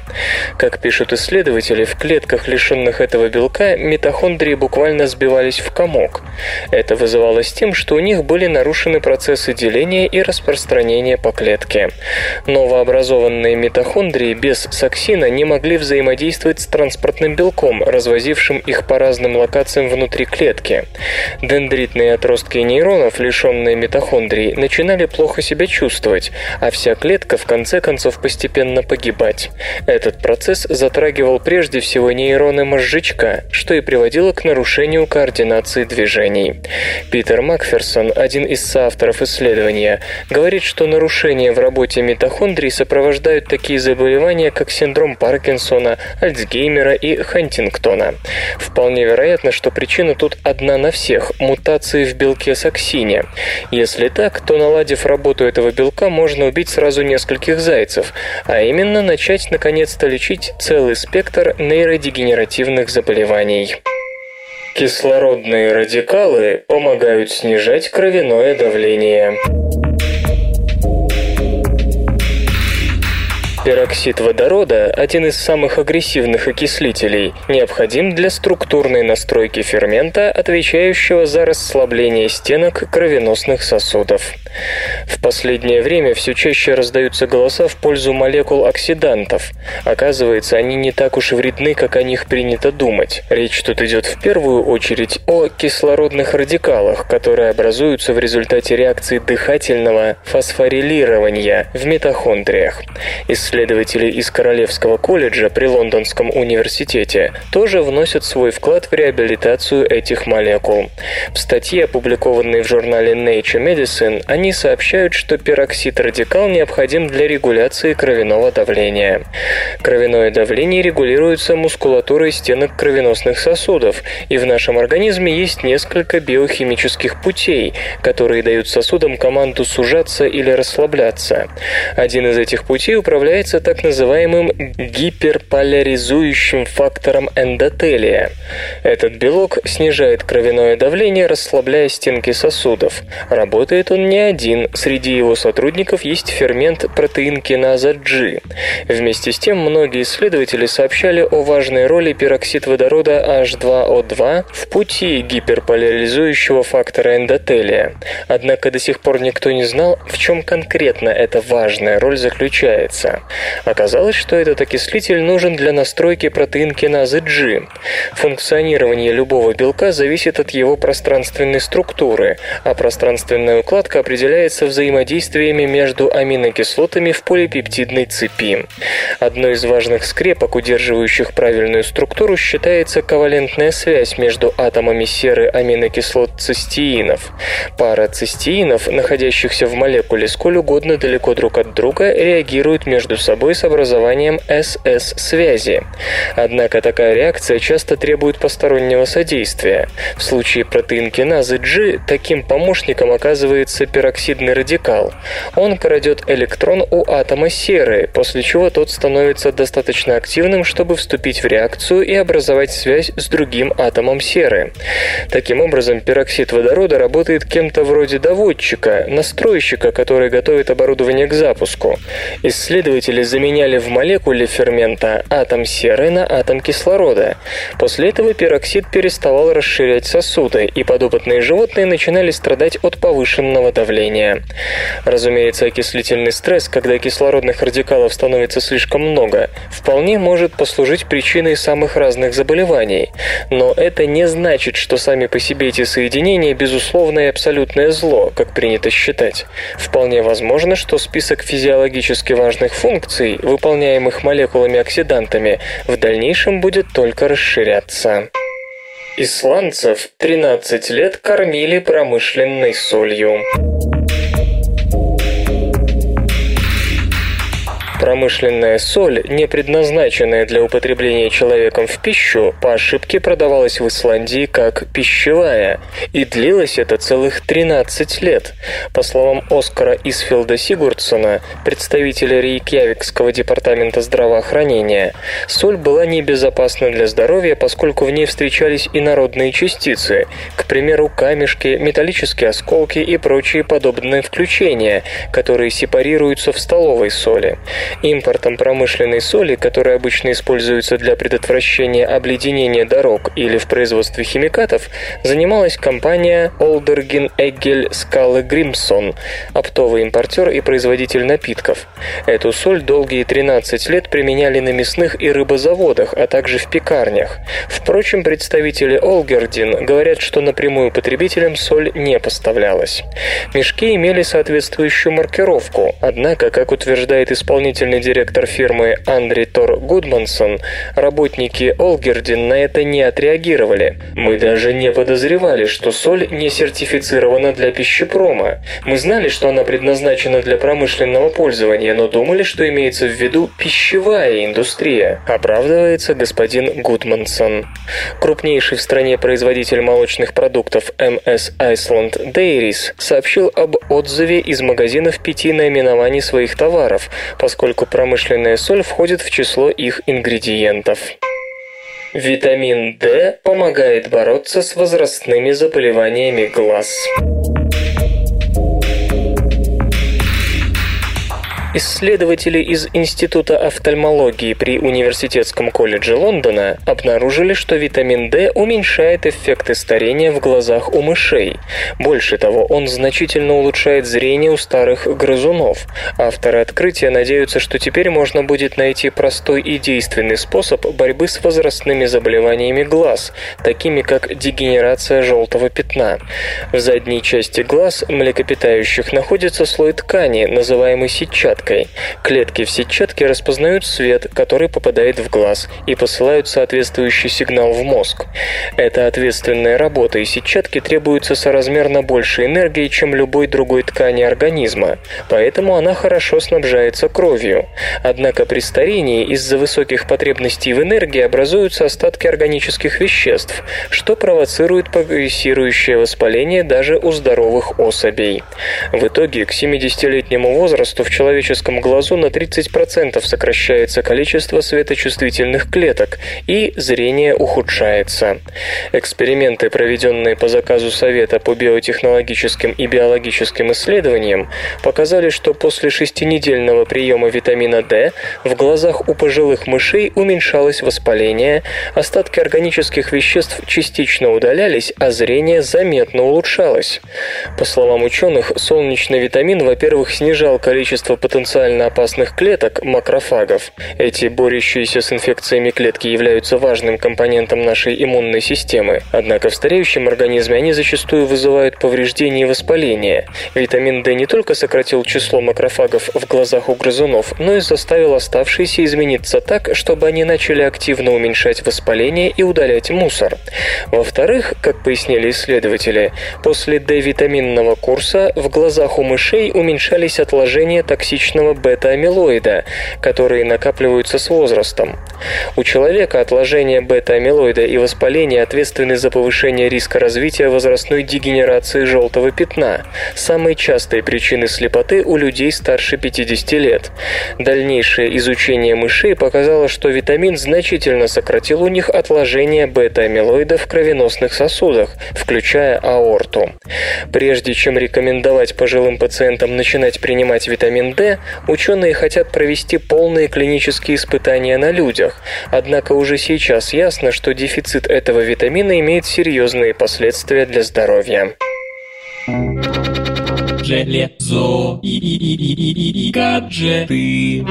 Speaker 3: Как пишут исследователи, в клетках, лишенных этого белка, митохондрии буквально сбивались в комок. Это вызывалось тем, что у них были нарушены процессы деления и распространения по клетке. Новообразованные митохондрии без саксина не могли взаимодействовать с транспортным белком, развозившим их по разным локациям внутри клетки. Дендритные отростки нейронов, лишенные митохондрий, начинали плохо себя чувствовать, а вся клетка в конце концов постепенно погибать. Этот процесс затрагивал прежде всего нейроны мозжечка, что и приводило к нарушению координации движений. Питер Макферсон, один из соавторов исследования, говорит, что нарушения в работе митохондрий сопровождают такие заболевания, как синдром Паркинсона, Альцгеймера и Хантингтона. Вполне вероятно, что причина тут одна на всех – мутации в белке саксине. Если так, то наладив работу этого белка, можно убить сразу нескольких зайцев, а именно начать наконец-то лечить целый спектр нейродегенеративных заболеваний. Кислородные радикалы помогают снижать кровяное давление. Пероксид водорода – один из самых агрессивных окислителей, необходим для структурной настройки фермента, отвечающего за расслабление стенок кровеносных сосудов. В последнее время все чаще раздаются голоса в пользу молекул оксидантов. Оказывается, они не так уж вредны, как о них принято думать. Речь тут идет в первую очередь о кислородных радикалах, которые образуются в результате реакции дыхательного фосфорилирования в митохондриях. Исследователи из Королевского колледжа при Лондонском университете тоже вносят свой вклад в реабилитацию этих молекул. В статье, опубликованной в журнале Nature Medicine, они сообщают, что пероксид-радикал необходим для регуляции кровяного давления. Кровяное давление регулируется мускулатурой стенок кровеносных сосудов, и в нашем организме есть несколько биохимических путей, которые дают сосудам команду сужаться или расслабляться. Один из этих путей управляет является так называемым гиперполяризующим фактором эндотелия. Этот белок снижает кровяное давление, расслабляя стенки сосудов. Работает он не один, среди его сотрудников есть фермент протеин киназа G. Вместе с тем, многие исследователи сообщали о важной роли пероксид водорода H2O2 в пути гиперполяризующего фактора эндотелия. Однако до сих пор никто не знал, в чем конкретно эта важная роль заключается. Оказалось, что этот окислитель нужен для настройки протеин киназы G. Функционирование любого белка зависит от его пространственной структуры, а пространственная укладка определяется взаимодействиями между аминокислотами в полипептидной цепи. Одной из важных скрепок, удерживающих правильную структуру, считается ковалентная связь между атомами серы аминокислот цистеинов. Пара цистеинов, находящихся в молекуле сколь угодно далеко друг от друга, реагируют между собой с образованием СС-связи. Однако такая реакция часто требует постороннего содействия. В случае протеин киназы G таким помощником оказывается пероксидный радикал. Он крадет электрон у атома серы, после чего тот становится достаточно активным, чтобы вступить в реакцию и образовать связь с другим атомом серы. Таким образом, пероксид водорода работает кем-то вроде доводчика, настройщика, который готовит оборудование к запуску. Исследователи заменяли в молекуле фермента атом серы на атом кислорода. После этого пероксид переставал расширять сосуды, и подопытные животные начинали страдать от повышенного давления. Разумеется, окислительный стресс, когда кислородных радикалов становится слишком много, вполне может послужить причиной самых разных заболеваний. Но это не значит, что сами по себе эти соединения безусловное и абсолютное зло, как принято считать. Вполне возможно, что список физиологически важных функций, выполняемых молекулами-оксидантами, в дальнейшем будет только расширяться. Исландцев 13 лет кормили промышленной солью. Промышленная соль, не предназначенная для употребления человеком в пищу, по ошибке продавалась в Исландии как пищевая, и длилось это целых 13 лет. По словам Оскара Исфилда Сигурдсона, представителя Рейкьявикского департамента здравоохранения, соль была небезопасна для здоровья, поскольку в ней встречались инородные частицы, к примеру, камешки, металлические осколки и прочие подобные включения, которые сепарируются в столовой соли. Импортом промышленной соли, которая обычно используется для предотвращения обледенения дорог или в производстве химикатов, занималась компания Олдергин Эггель Скалы Гримсон, оптовый импортер и производитель напитков. Эту соль долгие 13 лет применяли на мясных и рыбозаводах, а также в пекарнях. Впрочем, представители Олгердин говорят, что напрямую потребителям соль не поставлялась. Мешки имели соответствующую маркировку, однако, как утверждает исполнитель исполнительный директор фирмы Андре Тор Гудмансон, работники Олгердин на это не отреагировали. Мы даже не подозревали, что соль не сертифицирована для пищепрома. Мы знали, что она предназначена для промышленного пользования, но думали, что имеется в виду пищевая индустрия, оправдывается господин Гудмансон. Крупнейший в стране производитель молочных продуктов MS Iceland Dairies сообщил об отзыве из магазинов пяти наименований своих товаров, поскольку поскольку промышленная соль входит в число их ингредиентов. Витамин D помогает бороться с возрастными заболеваниями глаз. Исследователи из Института офтальмологии при Университетском колледже Лондона обнаружили, что витамин D уменьшает эффекты старения в глазах у мышей. Больше того, он значительно улучшает зрение у старых грызунов. Авторы открытия надеются, что теперь можно будет найти простой и действенный способ борьбы с возрастными заболеваниями глаз, такими как дегенерация желтого пятна. В задней части глаз млекопитающих находится слой ткани, называемый сетчаткой, сеткой. Клетки в сетчатке распознают свет, который попадает в глаз, и посылают соответствующий сигнал в мозг. Это ответственная работа, и сетчатке требуется соразмерно больше энергии, чем любой другой ткани организма, поэтому она хорошо снабжается кровью. Однако при старении из-за высоких потребностей в энергии образуются остатки органических веществ, что провоцирует прогрессирующее воспаление даже у здоровых особей. В итоге к 70-летнему возрасту в человеческом человеческом глазу на 30% сокращается количество светочувствительных клеток, и зрение ухудшается. Эксперименты, проведенные по заказу Совета по биотехнологическим и биологическим исследованиям, показали, что после шестинедельного приема витамина D в глазах у пожилых мышей уменьшалось воспаление, остатки органических веществ частично удалялись, а зрение заметно улучшалось. По словам ученых, солнечный витамин, во-первых, снижал количество потенциальных потенциально опасных клеток, макрофагов. Эти борющиеся с инфекциями клетки являются важным компонентом нашей иммунной системы. Однако в стареющем организме они зачастую вызывают повреждения и воспаление. Витамин D не только сократил число макрофагов в глазах у грызунов, но и заставил оставшиеся измениться так, чтобы они начали активно уменьшать воспаление и удалять мусор. Во-вторых, как пояснили исследователи, после D-витаминного курса в глазах у мышей уменьшались отложения токсичных избыточного бета-амилоида, которые накапливаются с возрастом. У человека отложение бета-амилоида и воспаление ответственны за повышение риска развития возрастной дегенерации желтого пятна, самой частой причины слепоты у людей старше 50 лет. Дальнейшее изучение мышей показало, что витамин значительно сократил у них отложение бета-амилоида в кровеносных сосудах, включая аорту. Прежде чем рекомендовать пожилым пациентам начинать принимать витамин D, ученые хотят провести полные клинические испытания на людях, однако уже сейчас ясно, что дефицит этого витамина имеет серьезные последствия для здоровья.
Speaker 2: Железо и, гаджеты.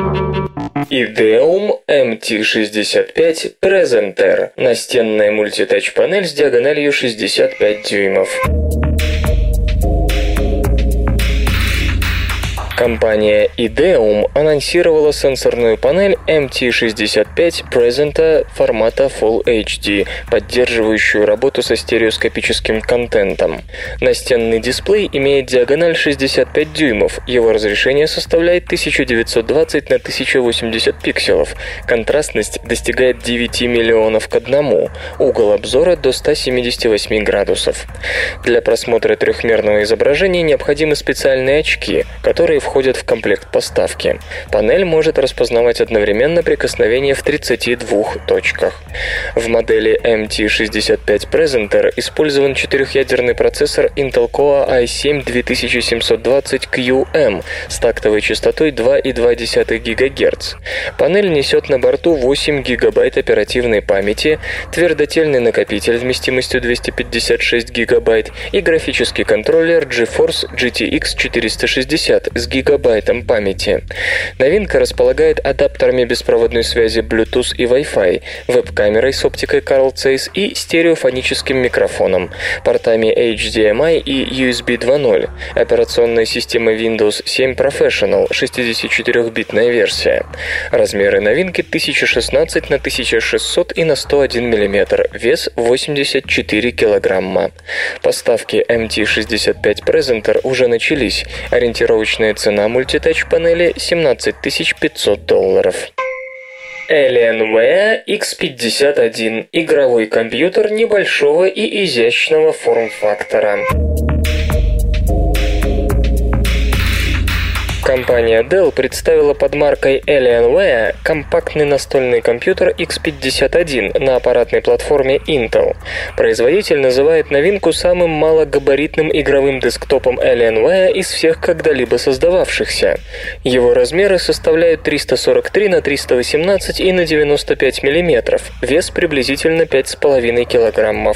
Speaker 3: Ideum MT65 Presenter. Настенная мультитач-панель с диагональю 65 дюймов. Компания Ideum анонсировала сенсорную панель MT65 Presenta формата Full HD, поддерживающую работу со стереоскопическим контентом. Настенный дисплей имеет диагональ 65 дюймов, его разрешение составляет 1920 на 1080 пикселов, контрастность достигает 9 миллионов к одному, угол обзора до 178 градусов. Для просмотра трехмерного изображения необходимы специальные очки, которые входят в комплект поставки. Панель может распознавать одновременно прикосновение в 32 точках. В модели MT65 Presenter использован четырехъядерный процессор Intel Core i7-2720QM с тактовой частотой 2,2 ГГц. Панель несет на борту 8 ГБ оперативной памяти, твердотельный накопитель вместимостью 256 ГБ и графический контроллер GeForce GTX 460 с гигабайтом памяти. Новинка располагает адаптерами беспроводной связи Bluetooth и Wi-Fi, веб-камерой с оптикой Carl Zeiss и стереофоническим микрофоном, портами HDMI и USB 2.0, операционная система Windows 7 Professional, 64-битная версия. Размеры новинки 1016 на 1600 и на 101 мм, вес 84 килограмма. Поставки MT65 Presenter уже начались. Ориентировочная цена мультитач-панели 17 500 долларов. Alienware X51 – игровой компьютер небольшого и изящного форм-фактора. Компания Dell представила под маркой Alienware компактный настольный компьютер X51 на аппаратной платформе Intel. Производитель называет новинку самым малогабаритным игровым десктопом Alienware из всех когда-либо создававшихся. Его размеры составляют 343 на 318 и на 95 мм, вес приблизительно 5,5 кг.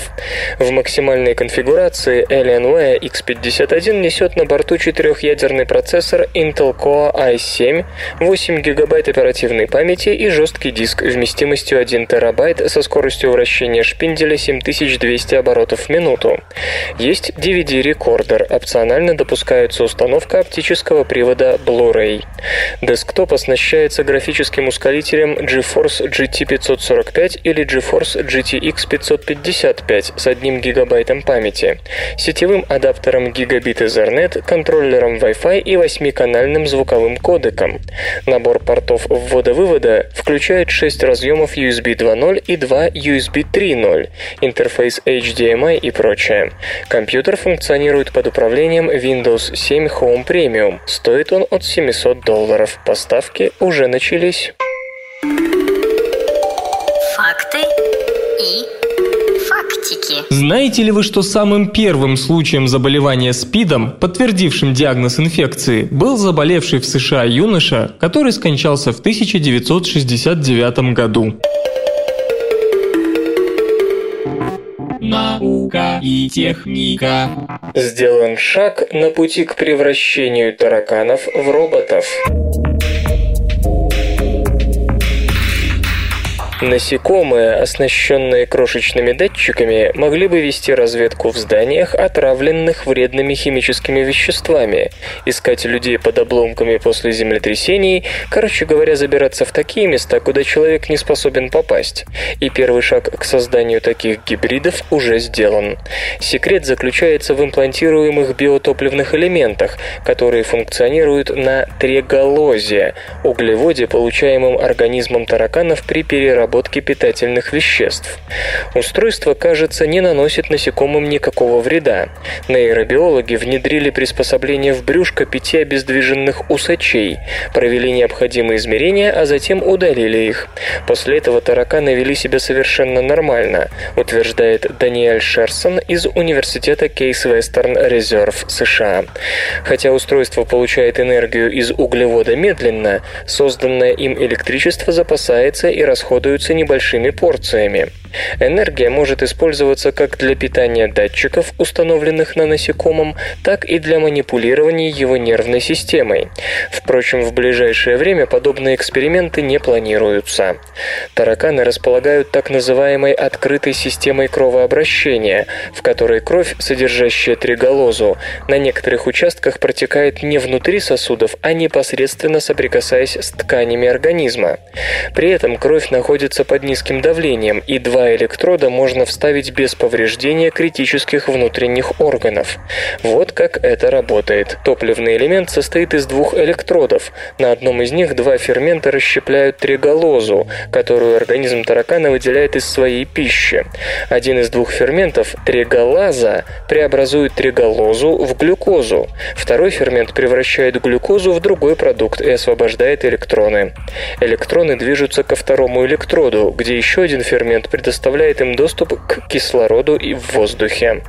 Speaker 3: В максимальной конфигурации Alienware X51 несет на борту четырехъядерный процессор Intel Intel Core i7, 8 ГБ оперативной памяти и жесткий диск вместимостью 1 ТБ со скоростью вращения шпинделя 7200 оборотов в минуту. Есть DVD-рекордер, опционально допускается установка оптического привода Blu-ray. Десктоп оснащается графическим ускорителем GeForce GT 545 или GeForce GTX 555 с 1 ГБ памяти, сетевым адаптером Gigabit Ethernet, контроллером Wi-Fi и 8-канальным специальным звуковым кодеком. Набор портов ввода-вывода включает 6 разъемов USB 2.0 и 2 USB 3.0, интерфейс HDMI и прочее. Компьютер функционирует под управлением Windows 7 Home Premium. Стоит он от 700 долларов. Поставки уже начались.
Speaker 4: Знаете ли вы, что самым первым случаем заболевания СПИДом, подтвердившим диагноз инфекции, был заболевший в США юноша, который скончался в 1969 году?
Speaker 2: Наука и техника.
Speaker 3: Сделан шаг на пути к превращению тараканов в роботов. Насекомые, оснащенные крошечными датчиками, могли бы вести разведку в зданиях, отравленных вредными химическими веществами, искать людей под обломками после землетрясений, короче говоря, забираться в такие места, куда человек не способен попасть. И первый шаг к созданию таких гибридов уже сделан. Секрет заключается в имплантируемых биотопливных элементах, которые функционируют на треголозе, углеводе, получаемом организмом тараканов при переработке переработки питательных веществ. Устройство, кажется, не наносит насекомым никакого вреда. Нейробиологи внедрили приспособление в брюшко пяти обездвиженных усачей, провели необходимые измерения, а затем удалили их. После этого тараканы вели себя совершенно нормально, утверждает Даниэль Шерсон из Университета Кейс Вестерн Резерв США. Хотя устройство получает энергию из углевода медленно, созданное им электричество запасается и расходуется используются небольшими порциями. Энергия может использоваться как для питания датчиков, установленных на насекомом, так и для манипулирования его нервной системой. Впрочем, в ближайшее время подобные эксперименты не планируются. Тараканы располагают так называемой открытой системой кровообращения, в которой кровь, содержащая триголозу, на некоторых участках протекает не внутри сосудов, а непосредственно соприкасаясь с тканями организма. При этом кровь находится под низким давлением, и два электрода можно вставить без повреждения критических внутренних органов. Вот как это работает. Топливный элемент состоит из двух электродов. На одном из них два фермента расщепляют триголозу, которую организм таракана выделяет из своей пищи. Один из двух ферментов, триголаза, преобразует триголозу в глюкозу. Второй фермент превращает глюкозу в другой продукт и освобождает электроны. Электроны движутся ко второму электроду, где еще один фермент предоставляет им доступ к кислороду и в воздухе.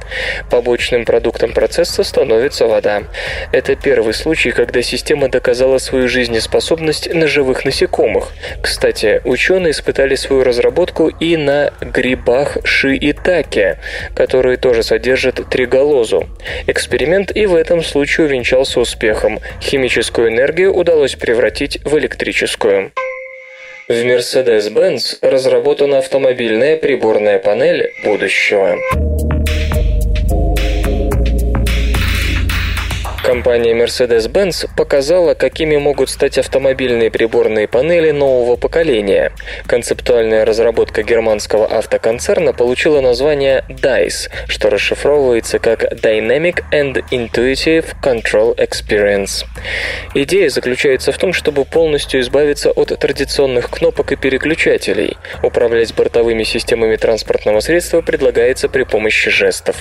Speaker 3: Побочным продуктом процесса становится вода. Это первый случай, когда система доказала свою жизнеспособность на живых насекомых. Кстати, ученые испытали свою разработку и на грибах шиитаке, которые тоже содержат триголозу. Эксперимент и в этом случае увенчался успехом. Химическую энергию удалось превратить в электрическую. В Mercedes-Benz разработана автомобильная приборная панель будущего. Компания Mercedes-Benz показала, какими могут стать автомобильные приборные панели нового поколения. Концептуальная разработка германского автоконцерна получила название DICE, что расшифровывается как Dynamic and Intuitive Control Experience. Идея заключается в том, чтобы полностью избавиться от традиционных кнопок и переключателей. Управлять бортовыми системами транспортного средства предлагается при помощи жестов.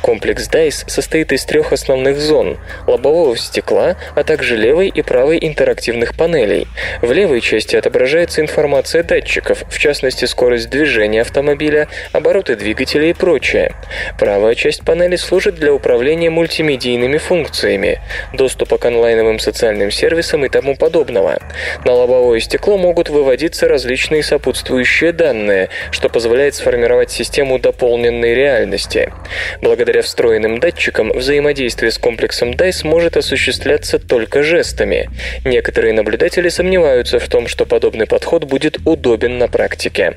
Speaker 3: Комплекс DICE состоит из трех основных зон лобового стекла, а также левой и правой интерактивных панелей. В левой части отображается информация датчиков, в частности скорость движения автомобиля, обороты двигателя и прочее. Правая часть панели служит для управления мультимедийными функциями, доступа к онлайновым социальным сервисам и тому подобного. На лобовое стекло могут выводиться различные сопутствующие данные, что позволяет сформировать систему дополненной реальности. Благодаря встроенным датчикам взаимодействие с комплексом DICE сможет осуществляться только жестами. Некоторые наблюдатели сомневаются в том, что подобный подход будет удобен на практике.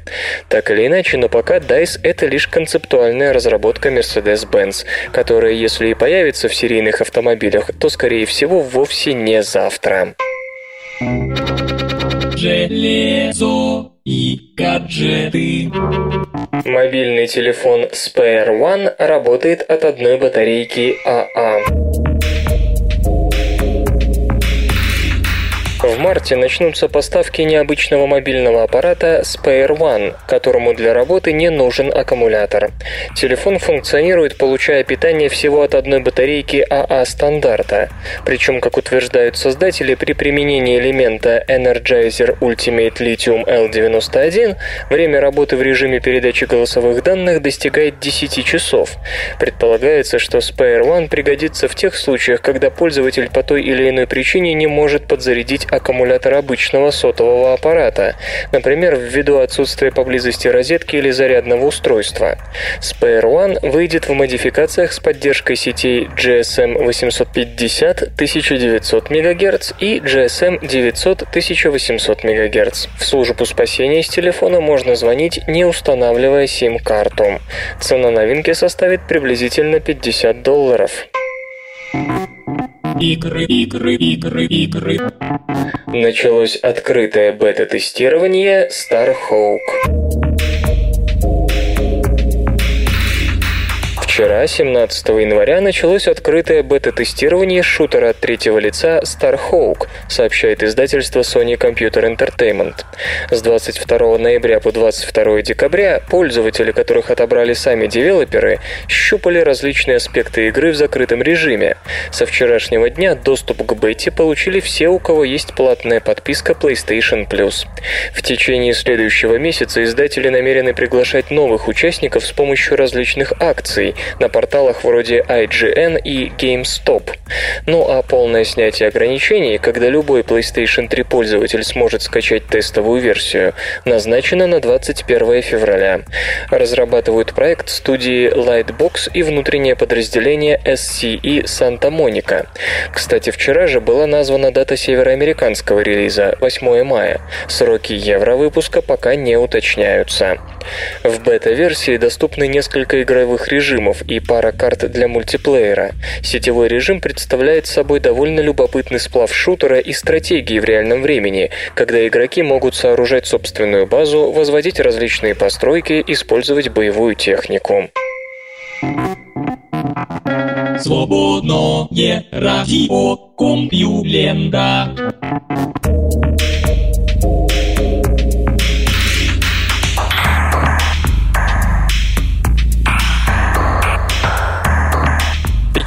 Speaker 3: Так или иначе, но пока DICE — это лишь концептуальная разработка Mercedes-Benz, которая, если и появится в серийных автомобилях, то, скорее всего, вовсе не завтра.
Speaker 2: Железо и гаджеты.
Speaker 3: Мобильный телефон Spare One работает от одной батарейки АА. В марте начнутся поставки необычного мобильного аппарата Spare One, которому для работы не нужен аккумулятор. Телефон функционирует, получая питание всего от одной батарейки АА стандарта. Причем, как утверждают создатели, при применении элемента Energizer Ultimate Lithium L91 время работы в режиме передачи голосовых данных достигает 10 часов. Предполагается, что Spare One пригодится в тех случаях, когда пользователь по той или иной причине не может подзарядить аккумулятор аккумулятор обычного сотового аппарата, например, ввиду отсутствия поблизости розетки или зарядного устройства. Spare One выйдет в модификациях с поддержкой сетей GSM 850 1900 МГц и GSM 900 1800 МГц. В службу спасения с телефона можно звонить, не устанавливая сим-карту. Цена новинки составит приблизительно 50 долларов.
Speaker 2: Игры, игры, игры, игры.
Speaker 3: Началось открытое бета-тестирование Starhawk. Вчера, 17 января, началось открытое бета-тестирование шутера от третьего лица Starhawk, сообщает издательство Sony Computer Entertainment. С 22 ноября по 22 декабря пользователи, которых отобрали сами девелоперы, щупали различные аспекты игры в закрытом режиме. Со вчерашнего дня доступ к бете получили все, у кого есть платная подписка PlayStation Plus. В течение следующего месяца издатели намерены приглашать новых участников с помощью различных акций, на порталах вроде IGN и GameStop. Ну а полное снятие ограничений, когда любой PlayStation 3 пользователь сможет скачать тестовую версию, назначено на 21 февраля. Разрабатывают проект студии Lightbox и внутреннее подразделение SCE Santa Monica. Кстати, вчера же была названа дата североамериканского релиза – 8 мая. Сроки евровыпуска пока не уточняются. В бета-версии доступны несколько игровых режимов и пара карт для мультиплеера. Сетевой режим представляет собой довольно любопытный сплав шутера и стратегии в реальном времени, когда игроки могут сооружать собственную базу, возводить различные постройки, использовать боевую технику.
Speaker 2: Свободное радио Компьюлента.